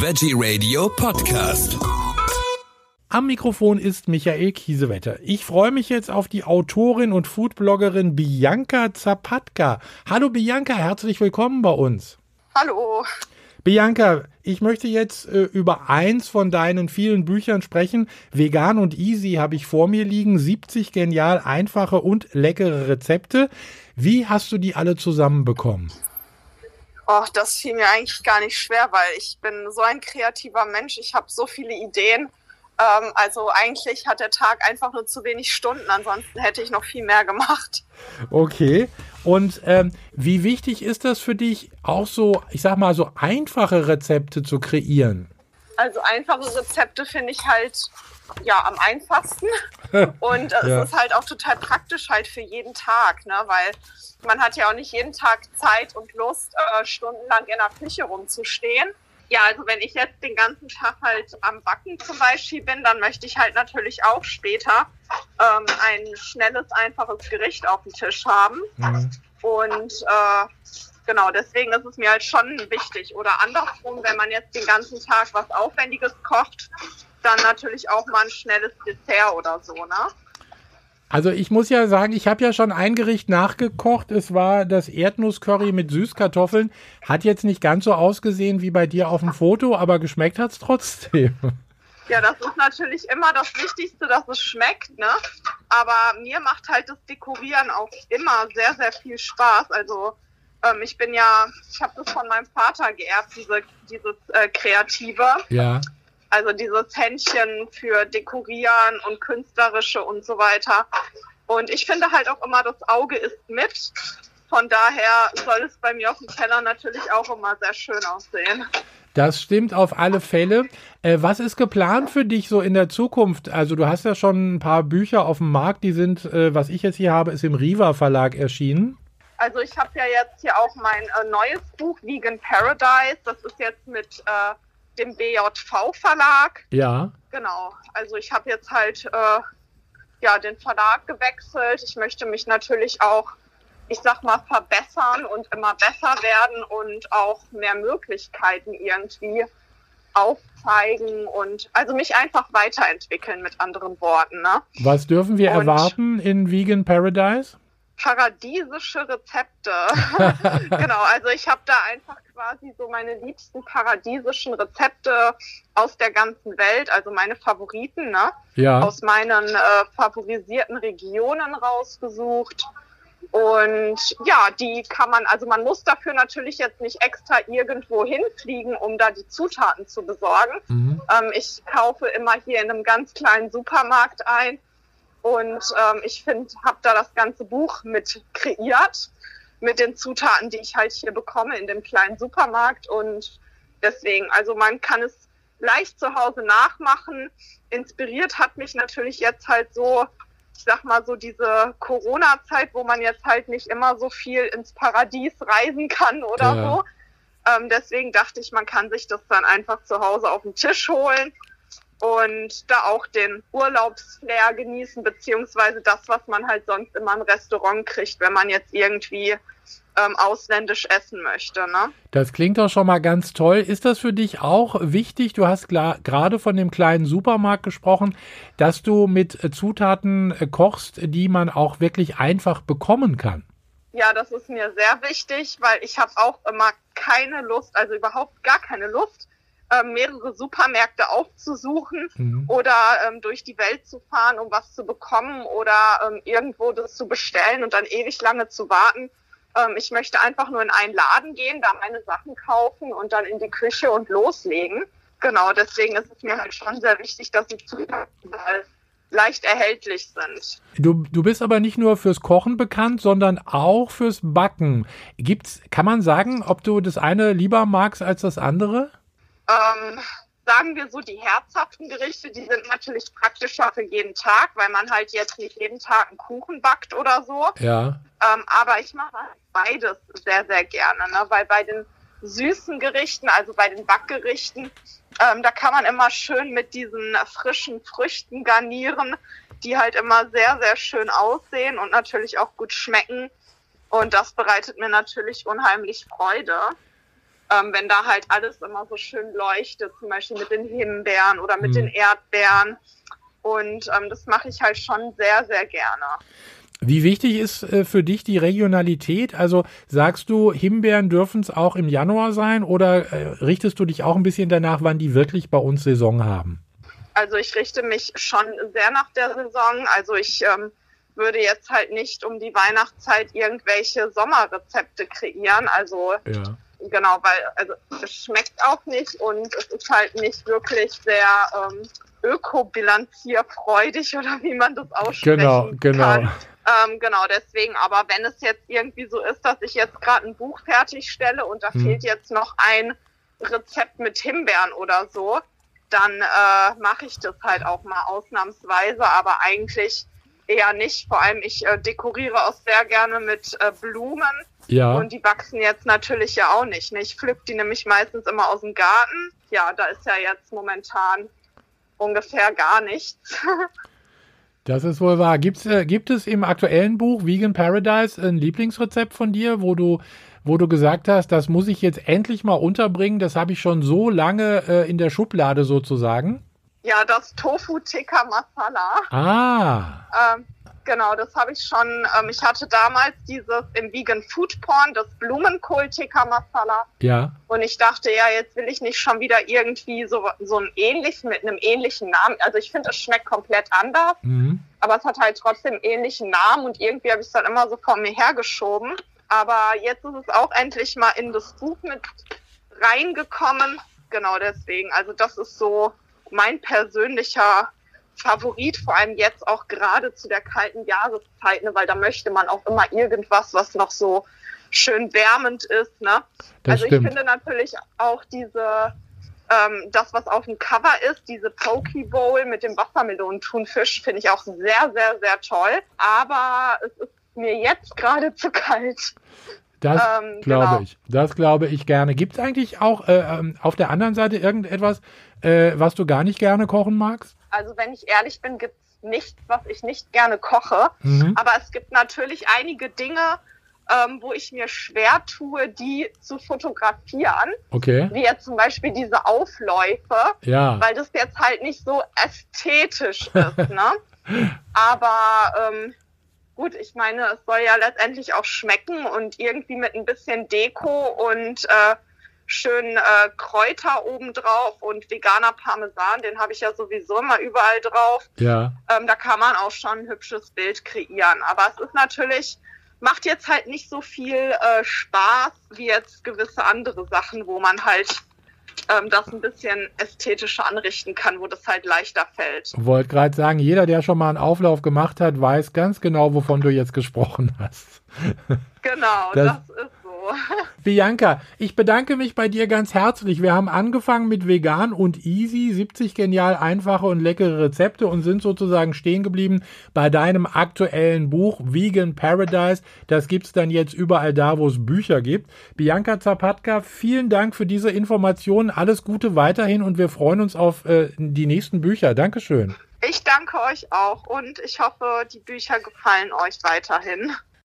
Veggie Radio Podcast. Am Mikrofon ist Michael Kiesewetter. Ich freue mich jetzt auf die Autorin und Foodbloggerin Bianca Zapatka. Hallo Bianca, herzlich willkommen bei uns. Hallo. Bianca, ich möchte jetzt äh, über eins von deinen vielen Büchern sprechen. Vegan und Easy habe ich vor mir liegen. 70 genial einfache und leckere Rezepte. Wie hast du die alle zusammenbekommen? Oh, das fiel mir eigentlich gar nicht schwer, weil ich bin so ein kreativer Mensch. Ich habe so viele Ideen. Ähm, also eigentlich hat der Tag einfach nur zu wenig Stunden. Ansonsten hätte ich noch viel mehr gemacht. Okay. Und ähm, wie wichtig ist das für dich, auch so, ich sag mal, so einfache Rezepte zu kreieren? Also einfache Rezepte finde ich halt ja am einfachsten. Und es ja. ist halt auch total praktisch halt für jeden Tag, ne? Weil man hat ja auch nicht jeden Tag Zeit und Lust, äh, stundenlang in der Küche rumzustehen. Ja, also wenn ich jetzt den ganzen Tag halt am Backen zum Beispiel bin, dann möchte ich halt natürlich auch später ähm, ein schnelles, einfaches Gericht auf dem Tisch haben. Mhm. Und äh, genau, deswegen ist es mir halt schon wichtig. Oder andersrum, wenn man jetzt den ganzen Tag was Aufwendiges kocht, dann natürlich auch mal ein schnelles Dessert oder so, ne? Also ich muss ja sagen, ich habe ja schon ein Gericht nachgekocht. Es war das Erdnusscurry mit Süßkartoffeln. Hat jetzt nicht ganz so ausgesehen wie bei dir auf dem Foto, aber geschmeckt hat es trotzdem. Ja, das ist natürlich immer das Wichtigste, dass es schmeckt, ne? Aber mir macht halt das Dekorieren auch immer sehr, sehr viel Spaß. Also ähm, ich bin ja, ich habe das von meinem Vater geerbt, diese, dieses äh, Kreative. Ja. Also dieses Händchen für Dekorieren und Künstlerische und so weiter. Und ich finde halt auch immer, das Auge ist mit. Von daher soll es bei mir auf dem Teller natürlich auch immer sehr schön aussehen. Das stimmt auf alle Fälle. Äh, was ist geplant für dich so in der Zukunft? Also du hast ja schon ein paar Bücher auf dem Markt, die sind, äh, was ich jetzt hier habe, ist im Riva Verlag erschienen. Also ich habe ja jetzt hier auch mein äh, neues Buch Vegan Paradise. Das ist jetzt mit äh, dem BJV-Verlag. Ja. Genau. Also ich habe jetzt halt äh, ja den Verlag gewechselt. Ich möchte mich natürlich auch, ich sag mal, verbessern und immer besser werden und auch mehr Möglichkeiten irgendwie aufzeigen und also mich einfach weiterentwickeln mit anderen Worten. Ne? Was dürfen wir und erwarten in Vegan Paradise? Paradiesische Rezepte. genau, also ich habe da einfach quasi so meine liebsten paradiesischen Rezepte aus der ganzen Welt, also meine Favoriten, ne? Ja. Aus meinen äh, favorisierten Regionen rausgesucht. Und ja, die kann man, also man muss dafür natürlich jetzt nicht extra irgendwo hinfliegen, um da die Zutaten zu besorgen. Mhm. Ähm, ich kaufe immer hier in einem ganz kleinen Supermarkt ein und ähm, ich finde, habe da das ganze Buch mit kreiert, mit den Zutaten, die ich halt hier bekomme in dem kleinen Supermarkt. Und deswegen, also man kann es leicht zu Hause nachmachen. Inspiriert hat mich natürlich jetzt halt so, ich sag mal so diese Corona-Zeit, wo man jetzt halt nicht immer so viel ins Paradies reisen kann oder ja. so. Ähm, deswegen dachte ich, man kann sich das dann einfach zu Hause auf den Tisch holen und da auch den Urlaubsflair genießen, beziehungsweise das, was man halt sonst immer im Restaurant kriegt, wenn man jetzt irgendwie ähm, ausländisch essen möchte. Ne? Das klingt doch schon mal ganz toll. Ist das für dich auch wichtig? Du hast gerade von dem kleinen Supermarkt gesprochen, dass du mit äh, Zutaten äh, kochst, die man auch wirklich einfach bekommen kann. Ja, das ist mir sehr wichtig, weil ich habe auch immer keine Lust, also überhaupt gar keine Lust, ähm, mehrere Supermärkte aufzusuchen mhm. oder ähm, durch die Welt zu fahren, um was zu bekommen oder ähm, irgendwo das zu bestellen und dann ewig lange zu warten. Ähm, ich möchte einfach nur in einen Laden gehen, da meine Sachen kaufen und dann in die Küche und loslegen. Genau, deswegen ist es mir halt schon sehr wichtig, dass die Zutaten leicht erhältlich sind. Du, du bist aber nicht nur fürs Kochen bekannt, sondern auch fürs Backen. Gibt's, kann man sagen, ob du das eine lieber magst als das andere? Ähm, sagen wir so, die herzhaften Gerichte, die sind natürlich praktischer für jeden Tag, weil man halt jetzt nicht jeden Tag einen Kuchen backt oder so. Ja. Ähm, aber ich mache beides sehr, sehr gerne, ne? weil bei den süßen Gerichten, also bei den Backgerichten, ähm, da kann man immer schön mit diesen frischen Früchten garnieren, die halt immer sehr, sehr schön aussehen und natürlich auch gut schmecken. Und das bereitet mir natürlich unheimlich Freude. Ähm, wenn da halt alles immer so schön leuchtet, zum Beispiel mit den Himbeeren oder mit mhm. den Erdbeeren. Und ähm, das mache ich halt schon sehr, sehr gerne. Wie wichtig ist äh, für dich die Regionalität? Also sagst du, Himbeeren dürfen es auch im Januar sein oder äh, richtest du dich auch ein bisschen danach, wann die wirklich bei uns Saison haben? Also ich richte mich schon sehr nach der Saison. Also ich ähm, würde jetzt halt nicht um die Weihnachtszeit irgendwelche Sommerrezepte kreieren. Also ja. Genau, weil also es schmeckt auch nicht und es ist halt nicht wirklich sehr ähm, ökobilanzierfreudig oder wie man das aussprechen genau, genau. kann. Ähm, genau, deswegen, aber wenn es jetzt irgendwie so ist, dass ich jetzt gerade ein Buch fertigstelle und da hm. fehlt jetzt noch ein Rezept mit Himbeeren oder so, dann äh, mache ich das halt auch mal ausnahmsweise, aber eigentlich eher nicht. Vor allem, ich äh, dekoriere auch sehr gerne mit äh, Blumen. Ja. Und die wachsen jetzt natürlich ja auch nicht. Ne? Ich pflück die nämlich meistens immer aus dem Garten. Ja, da ist ja jetzt momentan ungefähr gar nichts. Das ist wohl wahr. Gibt's, äh, gibt es im aktuellen Buch Vegan Paradise ein Lieblingsrezept von dir, wo du, wo du gesagt hast, das muss ich jetzt endlich mal unterbringen, das habe ich schon so lange äh, in der Schublade sozusagen? Ja, das Tofu Tikka Masala. Ah. Ähm, genau, das habe ich schon. Ähm, ich hatte damals dieses im Vegan Food Porn, das Blumenkohl Tikka Masala. Ja. Und ich dachte, ja, jetzt will ich nicht schon wieder irgendwie so, so ein ähnlichen, mit einem ähnlichen Namen. Also ich finde, es schmeckt komplett anders. Mhm. Aber es hat halt trotzdem ähnlichen Namen und irgendwie habe ich es dann immer so vor mir hergeschoben. Aber jetzt ist es auch endlich mal in das Buch mit reingekommen. Genau deswegen. Also das ist so mein persönlicher Favorit, vor allem jetzt auch gerade zu der kalten Jahreszeit, ne, weil da möchte man auch immer irgendwas, was noch so schön wärmend ist. Ne? also stimmt. ich finde natürlich auch diese, ähm, das, was auf dem Cover ist, diese Poke Bowl mit dem Wassermelonenthunfisch, finde ich auch sehr, sehr, sehr toll. Aber es ist mir jetzt gerade zu kalt. Das ähm, glaube genau. ich. Das glaube ich gerne. Gibt es eigentlich auch äh, ähm, auf der anderen Seite irgendetwas, äh, was du gar nicht gerne kochen magst? Also wenn ich ehrlich bin, gibt es nichts, was ich nicht gerne koche. Mhm. Aber es gibt natürlich einige Dinge, ähm, wo ich mir schwer tue, die zu fotografieren. Okay. Wie jetzt zum Beispiel diese Aufläufe. Ja. Weil das jetzt halt nicht so ästhetisch ist. ne? Aber ähm, gut, ich meine, es soll ja letztendlich auch schmecken und irgendwie mit ein bisschen Deko und äh, schön äh, Kräuter obendrauf und veganer Parmesan, den habe ich ja sowieso immer überall drauf. Ja. Ähm, da kann man auch schon ein hübsches Bild kreieren. Aber es ist natürlich, macht jetzt halt nicht so viel äh, Spaß wie jetzt gewisse andere Sachen, wo man halt ähm, das ein bisschen ästhetischer anrichten kann, wo das halt leichter fällt. Wollte gerade sagen, jeder, der schon mal einen Auflauf gemacht hat, weiß ganz genau, wovon du jetzt gesprochen hast. Genau, das, das ist Bianca, ich bedanke mich bei dir ganz herzlich. Wir haben angefangen mit vegan und easy, 70 genial einfache und leckere Rezepte und sind sozusagen stehen geblieben bei deinem aktuellen Buch Vegan Paradise. Das gibt's dann jetzt überall da, wo es Bücher gibt. Bianca Zapatka, vielen Dank für diese Informationen. Alles Gute weiterhin und wir freuen uns auf äh, die nächsten Bücher. Dankeschön. Ich danke euch auch und ich hoffe, die Bücher gefallen euch weiterhin.